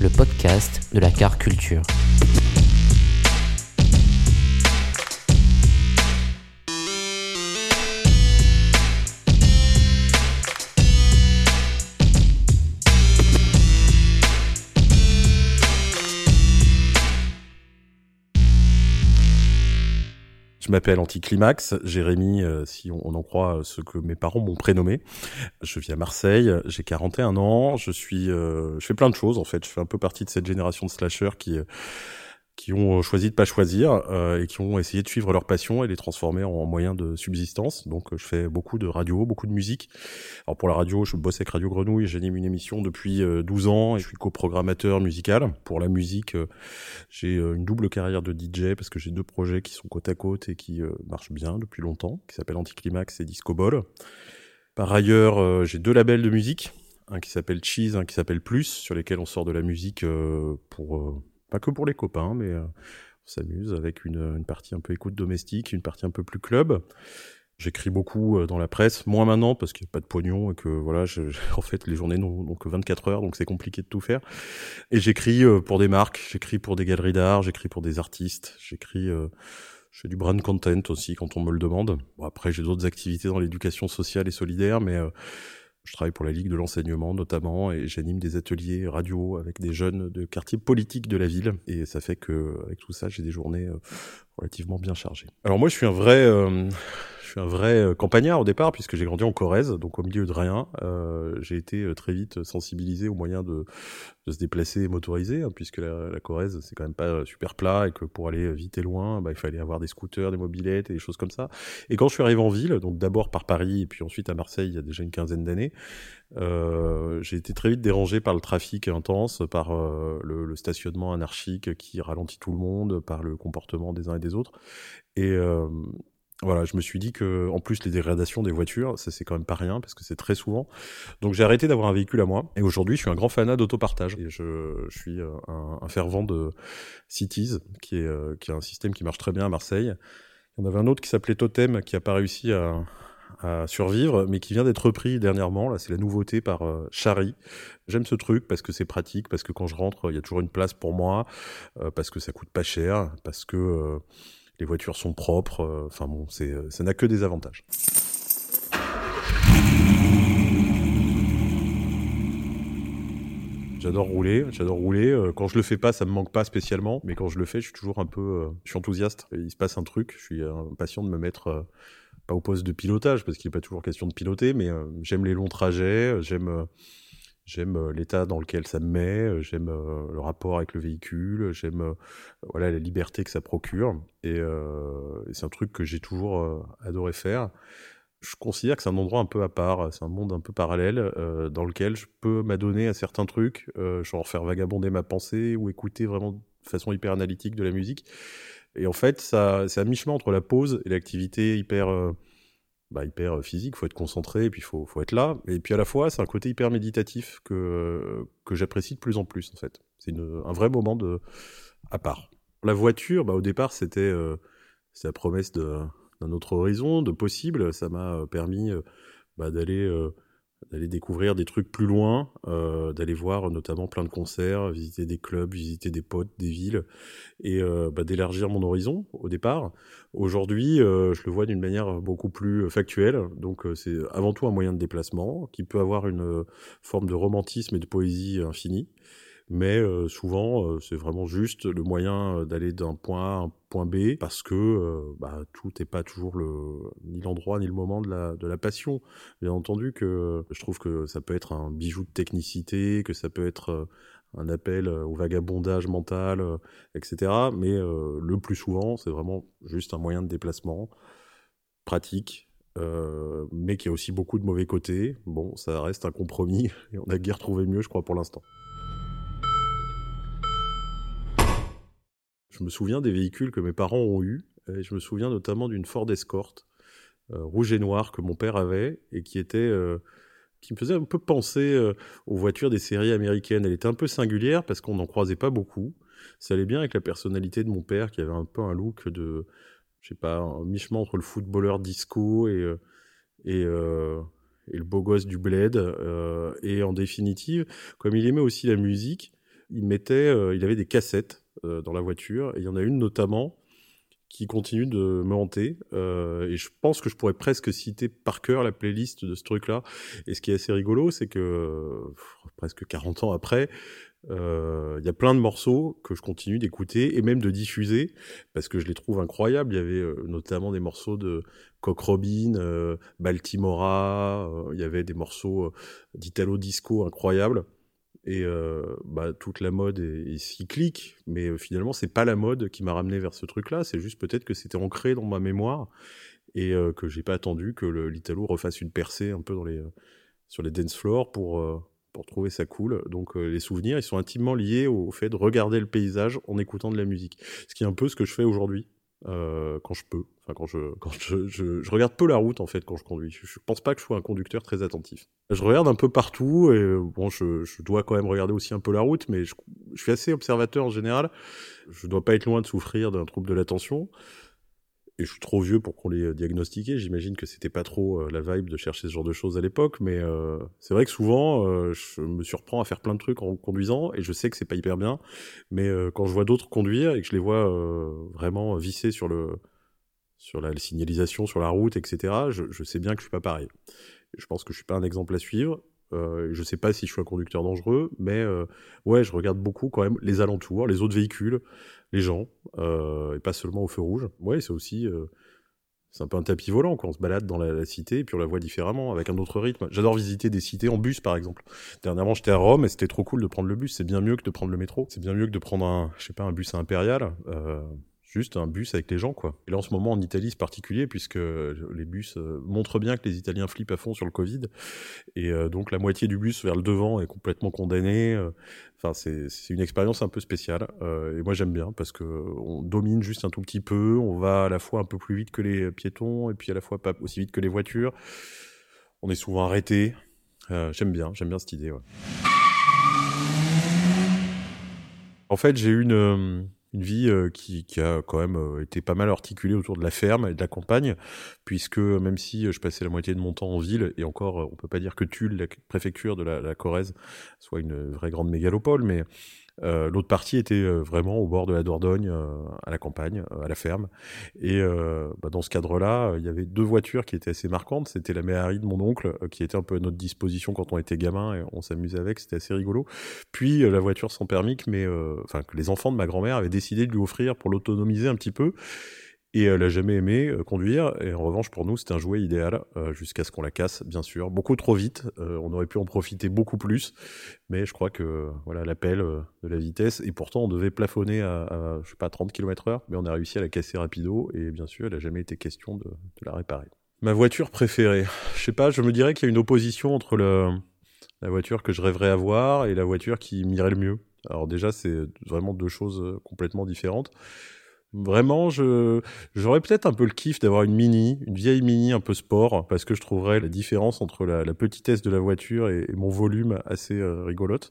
Le podcast de la car culture. Je m'appelle Anticlimax, Jérémy, euh, si on, en croit ce que mes parents m'ont prénommé. Je vis à Marseille, j'ai 41 ans, je suis, euh, je fais plein de choses en fait. Je fais un peu partie de cette génération de slashers qui euh, qui ont choisi de pas choisir euh, et qui ont essayé de suivre leur passion et les transformer en moyen de subsistance. Donc je fais beaucoup de radio, beaucoup de musique. Alors pour la radio, je bosse avec Radio Grenouille, j'anime une émission depuis 12 ans et je suis coprogrammateur musical. Pour la musique, j'ai une double carrière de DJ parce que j'ai deux projets qui sont côte à côte et qui marchent bien depuis longtemps, qui s'appellent Anticlimax et Disco Ball. Par ailleurs, j'ai deux labels de musique, un qui s'appelle Cheese, un qui s'appelle Plus, sur lesquels on sort de la musique pour pas que pour les copains, mais euh, on s'amuse avec une, une, partie un peu écoute domestique, une partie un peu plus club. J'écris beaucoup euh, dans la presse, moins maintenant parce qu'il n'y a pas de pognon et que voilà, je, en fait les journées n'ont que 24 heures, donc c'est compliqué de tout faire. Et j'écris euh, pour des marques, j'écris pour des galeries d'art, j'écris pour des artistes, j'écris je fais du brand content aussi quand on me le demande. Bon, après, j'ai d'autres activités dans l'éducation sociale et solidaire, mais euh, je travaille pour la Ligue de l'enseignement notamment et j'anime des ateliers radio avec des jeunes de quartiers politiques de la ville. Et ça fait que avec tout ça, j'ai des journées euh, relativement bien chargées. Alors moi, je suis un vrai, euh, je suis un vrai campagnard au départ puisque j'ai grandi en Corrèze, donc au milieu de rien. Euh, j'ai été très vite sensibilisé aux moyens de, de se déplacer motorisé, hein, puisque la, la Corrèze c'est quand même pas super plat et que pour aller vite et loin, bah, il fallait avoir des scooters, des mobilettes et des choses comme ça. Et quand je suis arrivé en ville, donc d'abord par Paris et puis ensuite à Marseille, il y a déjà une quinzaine d'années, euh, j'ai été très vite dérangé par le trafic intense, par euh, le, le, stationnement anarchique qui ralentit tout le monde, par le comportement des uns et des autres. Et euh, voilà, je me suis dit que, en plus, les dégradations des voitures, ça c'est quand même pas rien parce que c'est très souvent. Donc j'ai arrêté d'avoir un véhicule à moi et aujourd'hui je suis un grand fanat d'autopartage je, suis un, un, fervent de Cities, qui est euh, qui est un système qui marche très bien à Marseille. En avait un autre qui s'appelait Totem qui a pas réussi à, à survivre, mais qui vient d'être repris dernièrement. Là, c'est la nouveauté par euh, Chari. J'aime ce truc parce que c'est pratique, parce que quand je rentre, il y a toujours une place pour moi, euh, parce que ça coûte pas cher, parce que euh, les voitures sont propres. euh, Enfin bon, c'est, euh, ça n'a que des avantages. J'adore rouler, j'adore rouler. Euh, Quand je le fais pas, ça me manque pas spécialement, mais quand je le fais, je suis toujours un peu, je suis enthousiaste. Il se passe un truc, je suis impatient de me mettre pas au poste de pilotage parce qu'il n'est pas toujours question de piloter, mais j'aime les longs trajets, j'aime j'aime l'état dans lequel ça me met, j'aime le rapport avec le véhicule, j'aime voilà la liberté que ça procure, et, et c'est un truc que j'ai toujours adoré faire. Je considère que c'est un endroit un peu à part, c'est un monde un peu parallèle dans lequel je peux m'adonner à certains trucs, euh, genre faire vagabonder ma pensée ou écouter vraiment de façon hyper analytique de la musique. Et en fait, ça, c'est à mi-chemin entre la pause et l'activité hyper, bah, hyper physique. Faut être concentré, et puis faut, faut être là. Et puis à la fois, c'est un côté hyper méditatif que que j'apprécie de plus en plus. En fait, c'est un vrai moment de à part. La voiture, bah, au départ, c'était euh, la promesse d'un autre horizon, de possible. Ça m'a permis euh, bah, d'aller euh, d'aller découvrir des trucs plus loin, euh, d'aller voir notamment plein de concerts, visiter des clubs, visiter des potes, des villes, et euh, bah, d'élargir mon horizon au départ. Aujourd'hui, euh, je le vois d'une manière beaucoup plus factuelle. Donc, c'est avant tout un moyen de déplacement qui peut avoir une forme de romantisme et de poésie infinie. Mais euh, souvent euh, c'est vraiment juste le moyen d'aller d'un point A à un point B parce que bah, tout n'est pas toujours ni l'endroit ni le moment de la passion. Bien entendu que je trouve que ça peut être un bijou de technicité, que ça peut être un appel au vagabondage mental, etc. Mais le plus souvent, c'est vraiment juste un moyen de déplacement pratique, euh, mais qui a aussi beaucoup de mauvais côtés. Bon, ça reste un compromis, et on a guère trouvé mieux, je crois, pour l'instant. Je me souviens des véhicules que mes parents ont eus, je me souviens notamment d'une Ford Escort, euh, rouge et noir, que mon père avait, et qui était... Euh, qui me faisait un peu penser aux voitures des séries américaines. Elle était un peu singulière parce qu'on n'en croisait pas beaucoup. Ça allait bien avec la personnalité de mon père qui avait un peu un look de, je sais pas, un mi-chemin entre le footballeur disco et, euh, et, euh, le beau gosse du bled. Euh, et en définitive, comme il aimait aussi la musique, il mettait, il avait des cassettes dans la voiture. Et il y en a une notamment qui continue de me hanter. et je pense que je pourrais presque citer par cœur la playlist de ce truc-là. Et ce qui est assez rigolo, c'est que presque 40 ans après, il euh, y a plein de morceaux que je continue d'écouter et même de diffuser parce que je les trouve incroyables. Il y avait euh, notamment des morceaux de Cock Robin, euh, Baltimora, il y avait des morceaux d'Italo Disco incroyables. Et bah, toute la mode est, cyclique, mais finalement c'est pas la mode qui m'a ramené vers ce truc-là. C'est juste peut-être que c'était ancré dans ma mémoire et que j'ai pas attendu que l'Italo refasse une percée un peu dans les sur les dance floors pour pour trouver ça cool. Donc euh, les souvenirs, ils sont intimement liés au, fait de regarder le paysage en écoutant de la musique. Ce qui est un peu ce que je fais aujourd'hui. Euh, quand je peux, enfin quand je quand je, je, regarde peu la route en fait quand je conduis. Je, je, pense pas que je sois un conducteur très attentif. Je regarde un peu partout et bon, je, je dois quand même regarder aussi un peu la route, mais je, je suis assez observateur en général. Je dois pas être loin de souffrir d'un trouble de l'attention et je suis trop vieux pour qu'on les euh, diagnostiquait. J'imagine que c'était pas trop euh, la vibe de chercher ce genre de choses à l'époque, mais euh, c'est vrai que souvent, je me surprends à faire plein de trucs en conduisant, et je sais que c'est pas hyper bien. Mais quand je vois d'autres conduire et que je les vois vraiment visser sur le sur la, signalisation, sur la route, etc., je, je, sais bien que je suis pas pareil. Je pense que je suis pas un exemple à suivre. Euh, je sais pas si je suis un conducteur dangereux, mais ouais, je regarde beaucoup quand même les alentours, les autres véhicules, les gens, euh, et pas seulement au feu rouge. Ouais, c'est aussi, euh, c'est un peu un tapis volant, quand On se balade dans la, cité, et puis on la voit différemment, avec un autre rythme. J'adore visiter des cités en bus, par exemple. Dernièrement, j'étais à Rome, et c'était trop cool de prendre le bus. C'est bien mieux que de prendre le métro. C'est bien mieux que de prendre un, je sais pas, un bus impérial. Euh, juste un bus avec les gens, quoi. Et là, en ce moment, en Italie, c'est particulier, puisque les bus euh, montrent bien que les Italiens flippent à fond sur le Covid. Et euh, donc, la moitié du bus vers le devant est complètement condamnée. Euh. Enfin, c'est une expérience un peu spéciale. et moi, j'aime bien, parce que on domine juste un tout petit peu. On va à la fois un peu plus vite que les piétons, et puis à la fois pas aussi vite que les voitures. On est souvent arrêté. j'aime bien, j'aime bien cette idée. En fait, j'ai une une vie euh, qui, a quand même euh, été pas mal articulée autour de la ferme et de la campagne, puisque même si euh, je passais la moitié de mon temps en ville, et encore, on peut pas dire que Tulle, la préfecture de la Corrèze, soit une vraie grande mégalopole, mais euh, l'autre partie était euh, vraiment au bord de la Dordogne, euh, à la campagne, à la ferme. Et bah, dans ce cadre-là, il y avait deux voitures qui étaient assez marquantes. C'était la Méhari de mon oncle, qui était un peu à notre disposition quand on était gamin et on s'amusait avec. C'était assez rigolo. Puis la voiture sans permis, mais enfin que les enfants de ma grand-mère avaient décidé de lui offrir pour l'autonomiser un petit peu. Et elle a jamais aimé euh, conduire. Et en revanche, pour nous, c'était un jouet idéal euh, jusqu'à ce qu'on la casse, bien sûr. Beaucoup trop vite. Euh, on aurait pu en profiter beaucoup plus. Mais je crois que voilà l'appel de la vitesse. Et pourtant, on devait plafonner à, je sais pas 30 km heure. Mais on a réussi à la casser rapido. Et bien sûr, elle a jamais été question de, de la réparer. Ma voiture préférée. Je sais pas. Je me dirais qu'il y a une opposition entre le, la voiture que je rêverais avoir et la voiture qui m'irait le mieux. Alors déjà, c'est vraiment deux choses complètement différentes. Vraiment, je j'aurais peut-être un peu le kiff d'avoir une mini, une vieille mini un peu sport, parce que je trouverais la différence entre la, la petitesse de la voiture et, mon volume assez euh, rigolote.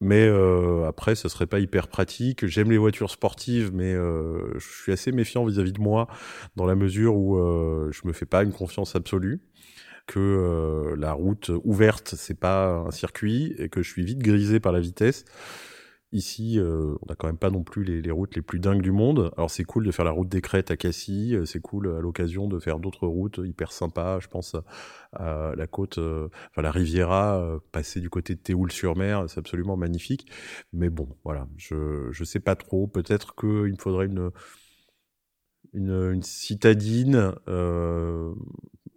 Mais euh, après, ce serait pas hyper pratique. J'aime les voitures sportives, mais euh, je suis assez méfiant vis-à-vis de moi, dans la mesure où euh, je me fais pas une confiance absolue que euh, la route ouverte c'est pas un circuit et que je suis vite grisé par la vitesse Ici, euh, on n'a quand même pas non plus les, les, routes les plus dingues du monde. Alors c'est cool de faire la route des Crêtes à Cassis, euh, c'est cool à l'occasion de faire d'autres routes hyper sympas. Je pense à, la côte, euh, enfin la Riviera, passer du côté de Théoul-sur-Mer, c'est absolument magnifique. Mais bon, voilà, je je sais pas trop. Peut-être qu'il me faudrait une une, une citadine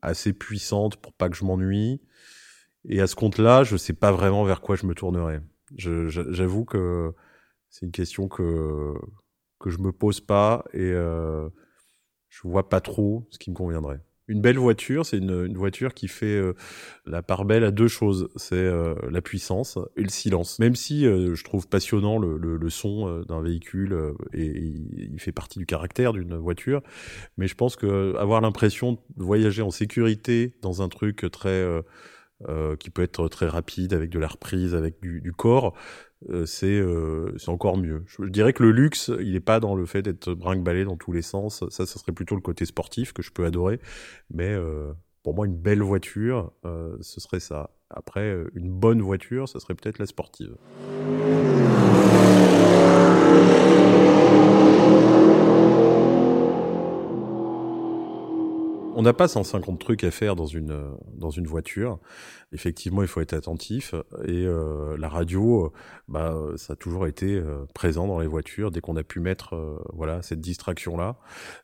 assez puissante pour pas que je m'ennuie. Et à ce compte-là, je sais pas vraiment vers quoi je me tournerais. J'avoue que c'est une question que que je me pose pas et euh, je vois pas trop ce qui me conviendrait. Une belle voiture, c'est une, une, voiture qui fait euh, la part belle à deux choses. C'est euh, la puissance et le silence. Même si euh, je trouve passionnant le, le, le son d'un véhicule et, et, il fait partie du caractère d'une voiture, mais je pense que avoir l'impression de voyager en sécurité dans un truc très euh, qui peut être très rapide avec de la reprise, avec du, du corps, euh, c'est euh, encore mieux. Je, dirais que le luxe, il n'est pas dans le fait d'être brinque-ballé dans tous les sens. Ça, ça serait plutôt le côté sportif que je peux adorer. Mais euh, pour moi, une belle voiture, ce serait ça. Après, une bonne voiture, ce serait peut-être la sportive. On n'a pas 150 trucs à faire dans une dans une voiture. Effectivement, il faut être attentif. Et euh, la radio, bah, ça a toujours été euh, présent dans les voitures dès qu'on a pu mettre euh, voilà cette distraction là,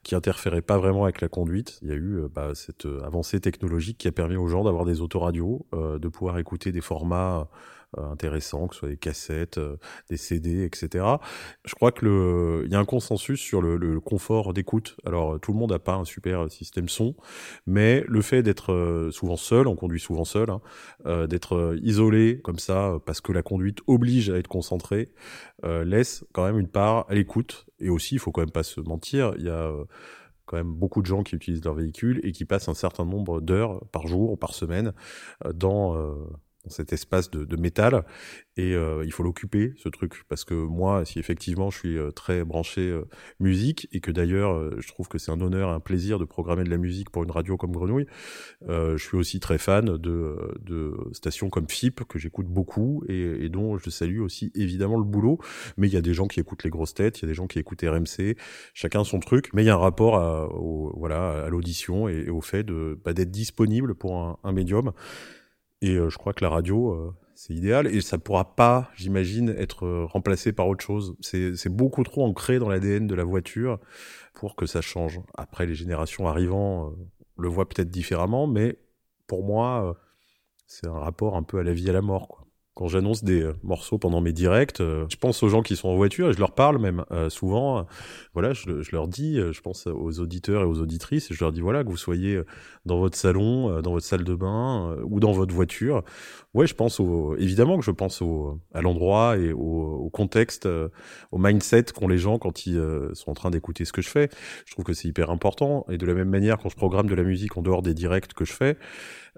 qui interférait pas vraiment avec la conduite. Il y a eu bah, cette avancée technologique qui a permis aux gens d'avoir des autoradios, de pouvoir écouter des formats euh, intéressants, que ce soit des cassettes, euh, des CD, etc. Je crois que le, il y a un consensus sur le, le confort d'écoute. Alors tout le monde n'a pas un super système son, mais le fait d'être euh, souvent seul, on conduit souvent seul, hein, d'être isolé comme ça parce que la conduite oblige à être concentré, laisse quand même une part à l'écoute. Et aussi, il faut quand même pas se mentir, il y a quand même beaucoup de gens qui utilisent leur véhicule et qui passent un certain nombre d'heures par jour ou par semaine dans dans cet espace de, métal. Et euh, il faut l'occuper ce truc parce que moi si effectivement je suis euh, très branché euh, musique et que d'ailleurs je trouve que c'est un honneur un plaisir de programmer de la musique pour une radio comme Grenouille je suis aussi très fan de, de stations comme FIP que j'écoute beaucoup et, dont je salue aussi évidemment le boulot. Mais il y a des gens qui écoutent les grosses têtes il y a des gens qui écoutent RMC chacun son truc mais il y a un rapport à, voilà à l'audition et, au fait de bah, d'être disponible pour un médium et euh, je crois que la radio, euh, c'est idéal. Et ça pourra pas, j'imagine, être euh, remplacé par autre chose. C'est beaucoup trop ancré dans l'ADN de la voiture pour que ça change. Après, les générations arrivant le voient peut-être différemment, mais pour moi, c'est un rapport un peu à la vie et à la mort. Quoi quand j'annonce des euh, morceaux pendant mes directs, euh, je pense aux gens qui sont en voiture et je leur parle même euh, souvent. voilà, je, je, leur dis, je pense aux auditeurs et aux auditrices, et je leur dis voilà que vous soyez dans votre salon, dans votre salle de bain ou dans votre voiture. Ouais, je pense au, évidemment que je pense au, à l'endroit et au, au contexte, au mindset qu'ont les gens quand ils sont en train d'écouter ce que je fais. Je trouve que c'est hyper important. Et de la même manière, quand je programme de la musique en dehors des directs que je fais,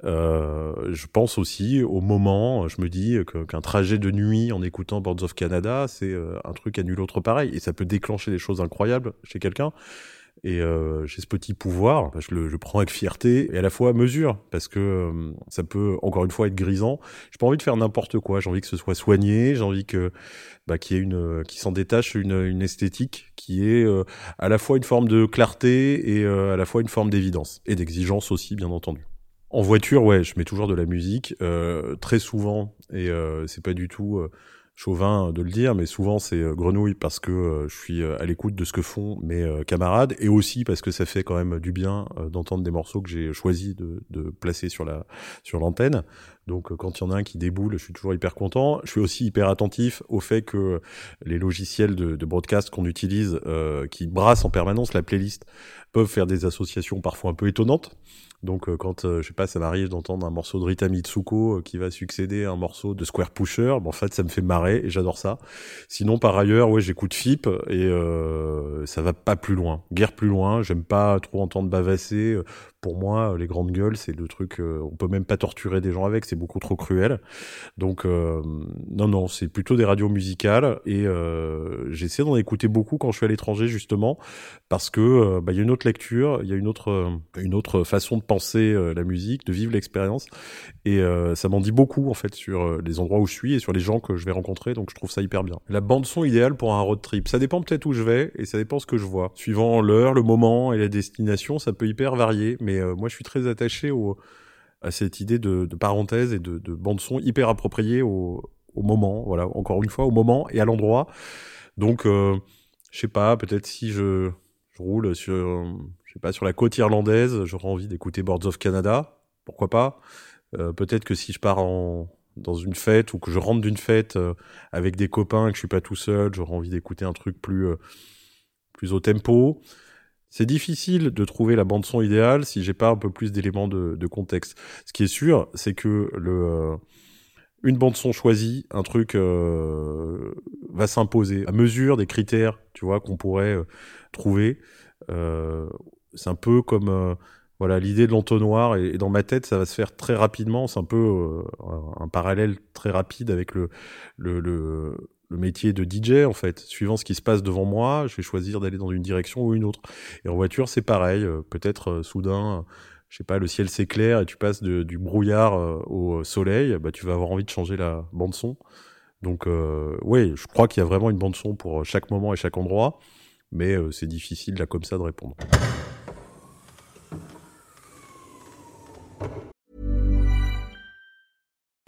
euh, je pense aussi au moment, je me dis qu'un trajet de nuit en écoutant Boards of Canada, c'est euh, un truc à nul autre pareil, et ça peut déclencher des choses incroyables chez quelqu'un. Et euh, j'ai ce petit pouvoir, bah, je le je prends avec fierté et à la fois mesure, parce que euh, ça peut encore une fois être grisant. J'ai pas envie de faire n'importe quoi. J'ai envie que ce soit soigné. J'ai envie que bah, qu'il y ait une, qui s'en détache une, une esthétique qui est à la fois une forme de clarté et à la fois une forme d'évidence et d'exigence aussi, bien entendu. En voiture, ouais, je mets toujours de la musique, euh, très souvent, et euh, c'est pas du tout euh, chauvin de le dire, mais souvent c'est euh, grenouille parce que je suis à l'écoute de ce que font mes camarades, et aussi parce que ça fait quand même du bien d'entendre des morceaux que j'ai choisi de, placer sur la sur l'antenne. Donc quand il y en a un qui déboule, je suis toujours hyper content. Je suis aussi hyper attentif au fait que les logiciels de, broadcast qu'on utilise, qui brassent en permanence la playlist, peuvent faire des associations parfois un peu étonnantes. Donc euh, quand euh, je sais pas, ça m'arrive d'entendre un morceau de Rita Mitsuko euh, qui va succéder à un morceau de Square Pusher, bon, en fait ça me fait marrer et j'adore ça. Sinon par ailleurs, ouais, j'écoute FIP et ça va pas plus loin, guère plus loin. J'aime pas trop entendre bavasser pour moi, les grandes gueules, c'est le truc, euh, on peut même pas torturer des gens avec, c'est beaucoup trop cruel. Donc, euh, non, non, c'est plutôt des radios musicales et euh, j'essaie d'en écouter beaucoup quand je suis à l'étranger justement, parce que euh, bah, il y a une autre lecture, il y a une autre, une autre façon de penser la musique, de vivre l'expérience, et ça m'en dit beaucoup en fait sur les endroits où je suis et sur les gens que je vais rencontrer donc je trouve ça hyper bien. La bande son idéale pour un road trip, ça dépend peut-être où je vais et ça dépend ce que je vois. Suivant l'heure, le moment et la destination, ça peut hyper varier, mais euh, moi je suis très attaché au, à cette idée de, de parenthèse et de, de bande son hyper appropriée au, au moment, voilà, encore une fois, au moment et à l'endroit. Donc, euh, je sais pas, peut-être si je, je roule sur, je sais pas, sur la côte irlandaise, j'aurais envie d'écouter Boards of Canada, pourquoi pas. Euh, peut-être que si je pars en, dans une fête ou que je rentre d'une fête euh, avec des copains et que je suis pas tout seul, j'aurais envie d'écouter un truc plus, euh, plus au tempo. C'est difficile de trouver la bande son idéale si j'ai pas un peu plus d'éléments de, de, contexte. Ce qui est sûr, c'est que le euh, une bande son choisie, un truc euh, va s'imposer à mesure des critères, tu vois, qu'on pourrait euh, trouver. Euh, c'est un peu comme voilà l'idée de l'entonnoir et, et, dans ma tête ça va se faire très rapidement. C'est un peu un parallèle très rapide avec le le, le le métier de DJ en fait. Suivant ce qui se passe devant moi, je vais choisir d'aller dans une direction ou une autre. Et en voiture, c'est pareil. Peut-être soudain, je sais pas, le ciel s'éclaire et tu passes du brouillard euh, au soleil, bah tu vas avoir envie de changer la bande son. Donc euh, oui, je crois qu'il y a vraiment une bande son pour chaque moment et chaque endroit, mais euh, c'est difficile là comme ça de répondre.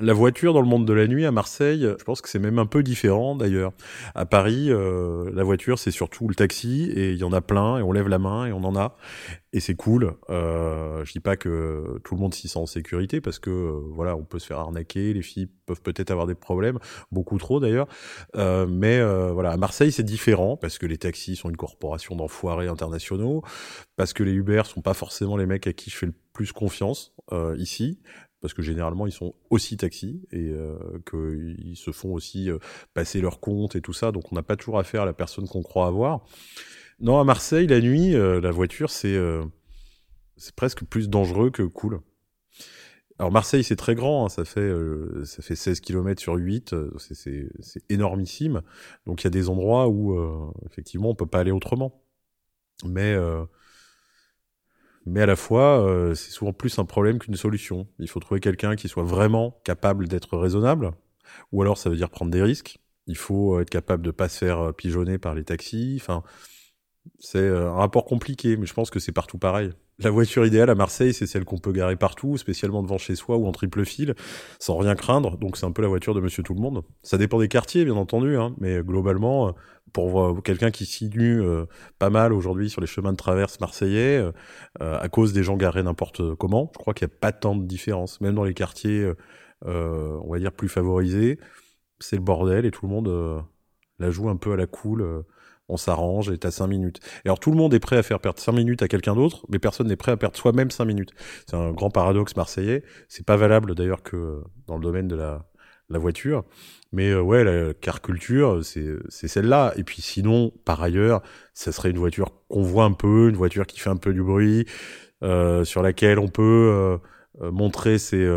La voiture dans le monde de la nuit à Marseille, je pense que c'est même un peu différent d'ailleurs. À Paris, euh, la voiture c'est surtout le taxi et il y en a plein et on lève la main et on en a et c'est cool. Euh, je dis pas que tout le monde s'y sent en sécurité parce que euh, voilà, on peut se faire arnaquer, les filles peuvent peut-être avoir des problèmes, beaucoup trop d'ailleurs. Euh, mais euh, voilà, à Marseille c'est différent parce que les taxis sont une corporation d'enfoirés internationaux, parce que les Uber sont pas forcément les mecs à qui je fais le plus confiance ici parce que généralement ils sont aussi taxis et euh, qu'ils se font aussi euh, passer leur compte et tout ça, donc on n'a pas toujours affaire à la personne qu'on croit avoir. Non, à Marseille, la nuit, euh, la voiture, c'est euh, presque plus dangereux que cool. Alors Marseille, c'est très grand, hein, ça fait euh, ça fait 16 km sur 8, c'est énormissime. Donc il y a des endroits où effectivement on peut pas aller autrement. Mais mais à la fois, euh, c'est souvent plus un problème qu'une solution. Il faut trouver quelqu'un qui soit vraiment capable d'être raisonnable, ou alors ça veut dire prendre des risques. Il faut être capable de pas se faire pigeonner par les taxis. Enfin, c'est un rapport compliqué, mais je pense que c'est partout pareil. La voiture idéale à Marseille, c'est celle qu'on peut garer partout, spécialement devant chez soi ou en triple fil, sans rien craindre. Donc c'est un peu la voiture de Monsieur Tout le Monde. Ça dépend des quartiers, bien entendu, hein, mais globalement, pour quelqu'un qui sinue euh, pas mal aujourd'hui sur les chemins de traverse marseillais, euh, à cause des gens garés n'importe comment, je crois qu'il n'y a pas tant de différence. Même dans les quartiers, euh, on va dire, plus favorisés, c'est le bordel et tout le monde la joue un peu à la cool on s'arrange et t'as 5 minutes. Et alors tout le monde est prêt à faire perdre 5 minutes à quelqu'un d'autre, mais personne n'est prêt à perdre soi-même 5 minutes. C'est un grand paradoxe marseillais. C'est pas valable d'ailleurs que dans le domaine de la, la voiture. Mais euh, ouais, la car culture, c'est celle-là. Et puis sinon, par ailleurs, ça serait une voiture qu'on voit un peu, une voiture qui fait un peu du bruit, euh, sur laquelle on peut euh, montrer ses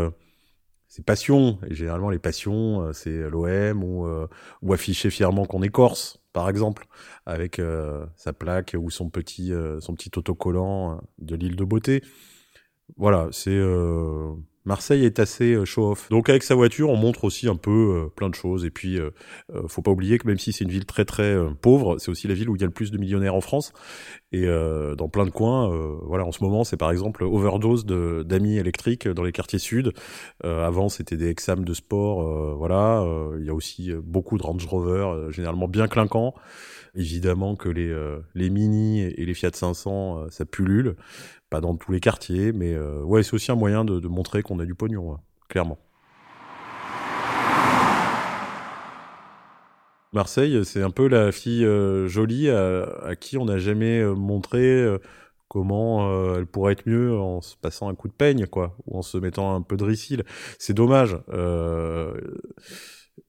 ses passions. Et généralement, les passions, c'est l'OM ou ou afficher fièrement qu'on est corse par exemple, avec euh, sa plaque ou son petit, euh, son petit autocollant de l'île de beauté. Voilà, c'est euh, Marseille est assez show-off. Donc avec sa voiture, on montre aussi un peu plein de choses. Et puis, faut pas oublier que même si c'est une ville très très pauvre, c'est aussi la ville où il y a le plus de millionnaires en France. Et euh, dans plein de coins, euh, voilà, en ce moment, c'est par exemple overdose d'amis électriques dans les quartiers sud. Euh, avant, c'était des examens de sport, voilà. Il y a aussi beaucoup de Range Rover, généralement bien clinquants. Évidemment que les, les Mini et les Fiat 500, ça pullule. Dans tous les quartiers, mais ouais, c'est aussi un moyen de, montrer qu'on a du pognon, clairement. Marseille, c'est un peu la fille euh, jolie à, qui on n'a jamais euh, montré euh, comment elle pourrait être mieux en se passant un coup de peigne, quoi, ou en se mettant un peu de ricile. C'est dommage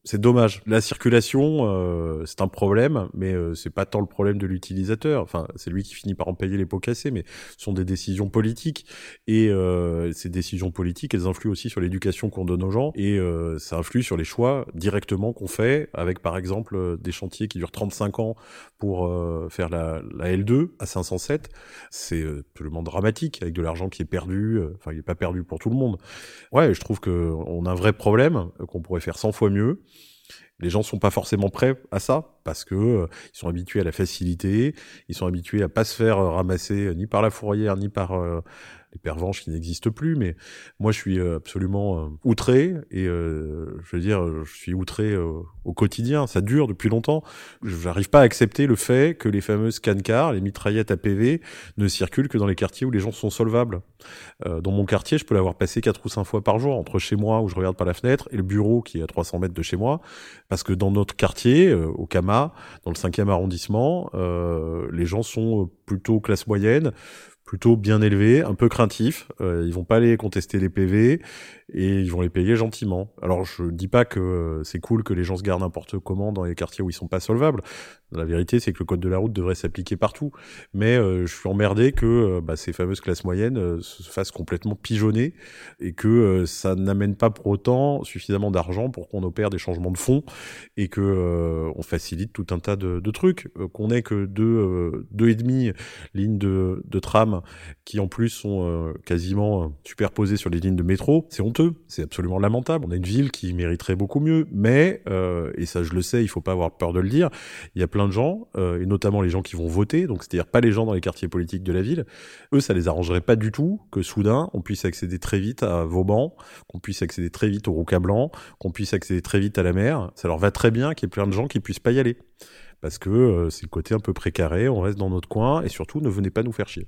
c'est dommage. La circulation, euh, c'est un problème, mais euh, c'est pas tant le problème de l'utilisateur. Enfin, c'est lui qui finit par en payer les pots cassés, mais ce sont des décisions politiques. Et euh, ces décisions politiques, elles influent aussi sur l'éducation qu'on donne aux gens, et euh, ça influe sur les choix directement qu'on fait, avec par exemple des chantiers qui durent 35 ans pour faire la, la, L2 à 507. C'est absolument dramatique, avec de l'argent qui est perdu. Enfin, il est pas perdu pour tout le monde. Ouais, je trouve que on a un vrai problème qu'on pourrait faire 100 fois mieux. Les gens sont pas forcément prêts à ça parce que euh, ils sont habitués à la facilité, ils sont habitués à pas se faire euh, ramasser euh, ni par la fourrière ni par les pervenches qui n'existent plus, mais moi je suis euh, absolument euh, outré et euh, je veux dire, je suis outré au quotidien. Ça dure depuis longtemps. Je n'arrive pas à accepter le fait que les fameuses cancars, les mitraillettes à PV, ne circulent que dans les quartiers où les gens sont solvables. dans mon quartier, je peux l'avoir passé quatre ou cinq fois par jour entre chez moi où je regarde par la fenêtre et le bureau qui est à 300 mètres de chez moi, parce que dans notre quartier, au Kama, dans le 5e arrondissement, les gens sont plutôt classe moyenne plutôt bien élevé, un peu craintif. Euh, ils vont pas aller contester les PV et ils vont les payer gentiment. Alors je dis pas que euh, c'est cool que les gens se gardent n'importe comment dans les quartiers où ils sont pas solvables. La vérité c'est que le code de la route devrait s'appliquer partout. Mais euh, je suis emmerdé que euh, bah, ces fameuses classes moyennes se fassent complètement pigeonner et que ça n'amène pas pour autant suffisamment d'argent pour qu'on opère des changements de fond et que on facilite tout un tas de, de trucs. qu'on ait que deux deux et demi lignes de, de tram qui en plus sont quasiment superposées sur les lignes de métro, c'est c'est absolument lamentable. On a une ville qui mériterait beaucoup mieux, mais euh, et ça je le sais, il faut pas avoir peur de le dire. Il y a plein de gens, euh, et notamment les gens qui vont voter, donc c'est-à-dire pas les gens dans les quartiers politiques de la ville. Eux, ça les arrangerait pas du tout que soudain on puisse accéder très vite à Vauban, qu'on puisse accéder très vite au Rouca Blanc, qu'on puisse accéder très vite à la mer. Ça leur va très bien qu'il y ait plein de gens qui puissent pas y aller parce que euh, c'est le côté un peu précaré. On reste dans notre coin et surtout ne venez pas nous faire chier.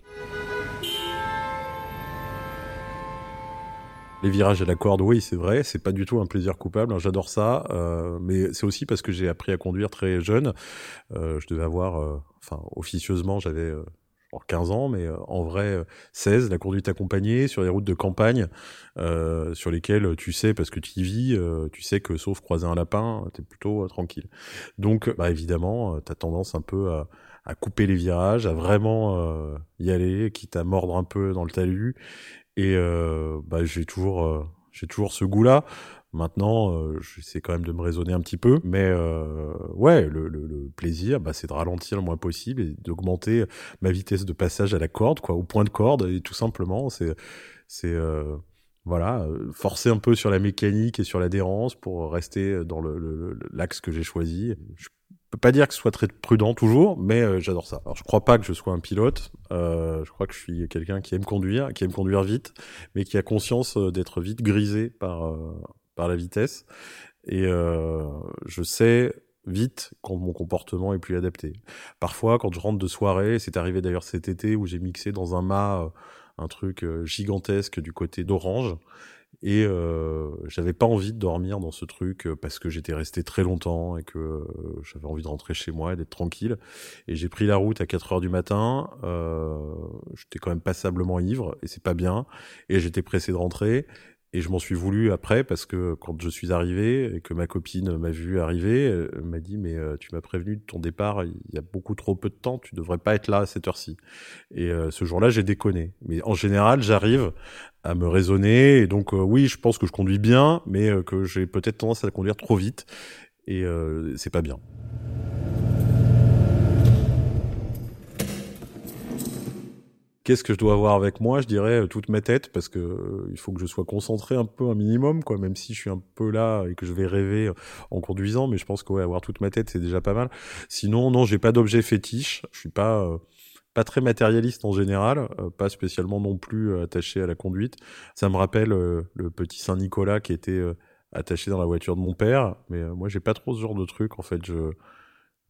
Les virages à la corde, oui, c'est vrai, c'est pas du tout un plaisir coupable, hein, j'adore ça, euh, mais c'est aussi parce que j'ai appris à conduire très jeune. Euh, je devais avoir, euh, enfin, officieusement, j'avais 15 ans, mais en vrai 16, la conduite accompagnée sur les routes de campagne, sur lesquelles tu sais, parce que tu y vis, tu sais que sauf croiser un lapin, t'es plutôt tranquille. Donc, bah, évidemment, t'as tendance un peu à, couper les virages, à vraiment y aller, quitte à mordre un peu dans le talus. Et euh, bah, j'ai toujours, euh, j'ai toujours ce goût-là. Maintenant, euh, j'essaie quand même de me raisonner un petit peu, mais euh, ouais, le, le, le plaisir, bah, c'est de ralentir le moins possible et d'augmenter ma vitesse de passage à la corde, quoi, au point de corde, et tout simplement, c'est, c'est euh, voilà, forcer un peu sur la mécanique et sur l'adhérence pour rester dans le, l'axe que j'ai choisi. Je peux pas dire que ce soit très prudent toujours, mais euh, j'adore ça. Alors je crois pas que je sois un pilote. Euh, je crois que je suis quelqu'un qui aime conduire, qui aime conduire vite, mais qui a conscience euh, d'être vite grisé par par la vitesse. Et je sais vite quand mon comportement est plus adapté. Parfois, quand je rentre de soirée, c'est arrivé d'ailleurs cet été où j'ai mixé dans un mât un truc gigantesque du côté d'Orange et euh, j'avais pas envie de dormir dans ce truc euh, parce que j'étais resté très longtemps et que euh, j'avais envie de rentrer chez moi et d'être tranquille. Et j'ai pris la route à 4 heures du matin. Euh, j'étais quand même passablement ivre et c'est pas bien. Et j'étais pressé de rentrer. Et je m'en suis voulu après parce que quand je suis arrivé et que ma copine m'a vu arriver, m'a dit mais euh, tu m'as prévenu de ton départ, il y a beaucoup trop peu de temps, tu devrais pas être là à cette heure-ci. Et euh, ce jour-là, j'ai déconné. Mais en général, j'arrive à me raisonner et donc euh, oui, je pense que je conduis bien, mais que j'ai peut-être tendance à conduire trop vite et c'est pas bien. Qu'est-ce que je dois avoir avec moi Je dirais euh, toute ma tête parce que euh, il faut que je sois concentré un peu un minimum quoi, même si je suis un peu là et que je vais rêver euh, en conduisant, mais je pense que avoir toute ma tête c'est déjà pas mal. Sinon non, j'ai pas d'objet fétiche, je suis pas pas très matérialiste en général, pas spécialement non plus attaché à la conduite. Ça me rappelle le petit Saint Nicolas qui était attaché dans la voiture de mon père, mais moi j'ai pas trop ce genre de truc en fait. Je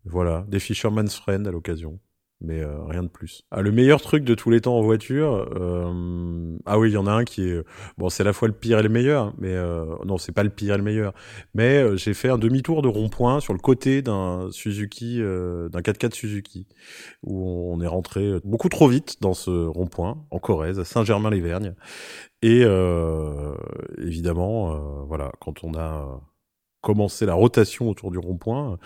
voilà, des Fisherman's Friend à l'occasion mais euh, rien de plus. Ah, le meilleur truc de tous les temps en voiture, euh... ah oui, il y en a un qui est bon, c'est à la fois le pire et le meilleur, mais euh... non, c'est pas le pire et le meilleur. Mais euh, j'ai fait un demi-tour de rond-point sur le côté d'un Suzuki, euh, d'un 4x4 Suzuki, où on est rentré beaucoup trop vite dans ce rond-point en Corrèze, à Saint-Germain-les-Vergnes, et évidemment, voilà, quand on a commencé la rotation autour du rond-point,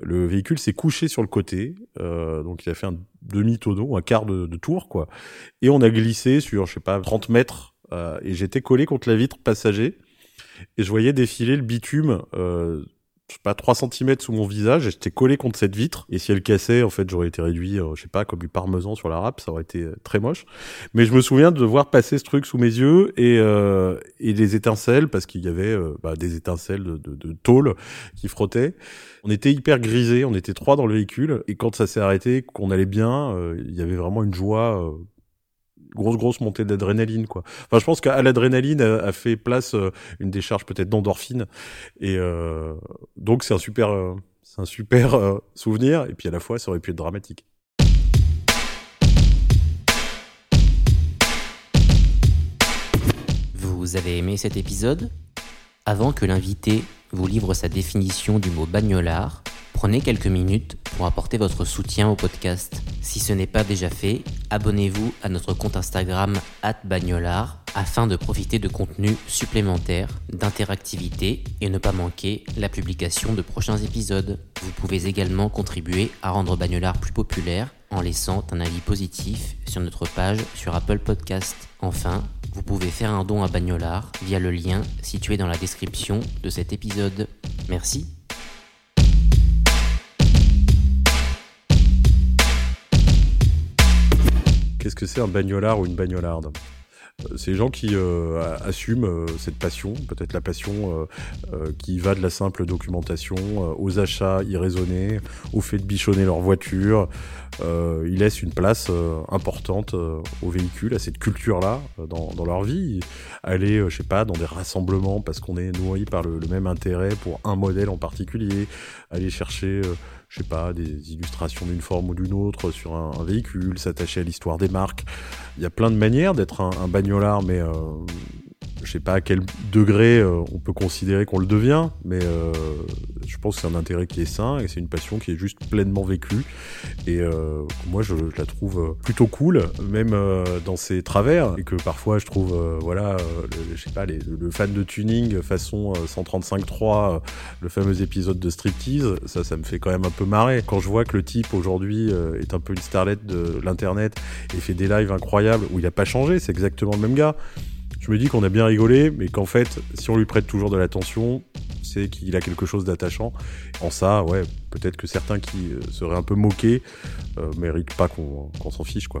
le véhicule s'est couché sur le côté, euh, donc il a fait un demi-tonneau, un quart de, tour, quoi. Et on a glissé sur, je sais pas, 30 mètres, euh, et j'étais collé contre la vitre passager, et je voyais défiler le bitume euh, je sais pas, 3 cm sous mon visage et j'étais collé contre cette vitre. Et si elle cassait, en fait, j'aurais été réduit, euh, je sais pas, comme du parmesan sur la râpe, ça aurait été euh, très moche. Mais je me souviens de voir passer ce truc sous mes yeux et, euh, et des étincelles, parce qu'il y avait euh, bah, des étincelles de, de, de, tôle qui frottaient. On était hyper grisés, on était trois dans le véhicule, et quand ça s'est arrêté, qu'on allait bien, il y avait vraiment une joie grosse grosse montée d'adrénaline quoi. Enfin je pense qu'à l'adrénaline a, fait place euh, une décharge peut-être d'endorphine et euh, donc c'est un super euh, c'est un super souvenir et puis à la fois ça aurait pu être dramatique. Vous avez aimé cet épisode? Avant que l'invité vous livre sa définition du mot bagnolard, Prenez quelques minutes pour apporter votre soutien au podcast. Si ce n'est pas déjà fait, abonnez-vous à notre compte Instagram @bagnolard afin de profiter de contenus supplémentaires, d'interactivité et ne pas manquer la publication de prochains épisodes. Vous pouvez également contribuer à rendre Bagnolard plus populaire en laissant un avis positif sur notre page sur Apple Podcast. Enfin, vous pouvez faire un don à Bagnolard via le lien situé dans la description de cet épisode. Merci qu'est-ce que c'est un bagnolard ou une bagnolarde? Euh, c'est les gens qui euh, assument euh, cette passion, peut-être la passion qui va de la simple documentation aux achats irraisonnés, au fait de bichonner leur voiture. ils laissent une place importante aux véhicules, à cette culture-là dans, leur vie. Aller, je sais pas, dans des rassemblements parce qu'on est nourri par le, même intérêt pour un modèle en particulier. Aller chercher je sais pas, des illustrations d'une forme ou d'une autre sur un, véhicule, s'attacher à l'histoire des marques. Il y a plein de manières d'être un, un bagnolard, mais euh, je sais pas à quel degré euh, on peut considérer qu'on le devient, mais euh, je pense que c'est un intérêt qui est sain et c'est une passion qui est juste pleinement vécue. Et euh, moi, je, je, la trouve plutôt cool, même dans ses travers, et que parfois je trouve, voilà, le, je sais pas, le fan de tuning façon 135.3, le fameux épisode de Striptease, ça, ça me fait quand même un peu marrer. Quand je vois que le type aujourd'hui est un peu une starlette de l'internet et fait des lives incroyables où il a pas changé, c'est exactement le même gars je me dis qu'on a bien rigolé, mais qu'en fait, si on lui prête toujours de l'attention, c'est qu'il a quelque chose d'attachant. En ça, ouais, peut-être que certains qui euh, seraient un peu moqués euh, méritent pas qu'on s'en fiche, quoi.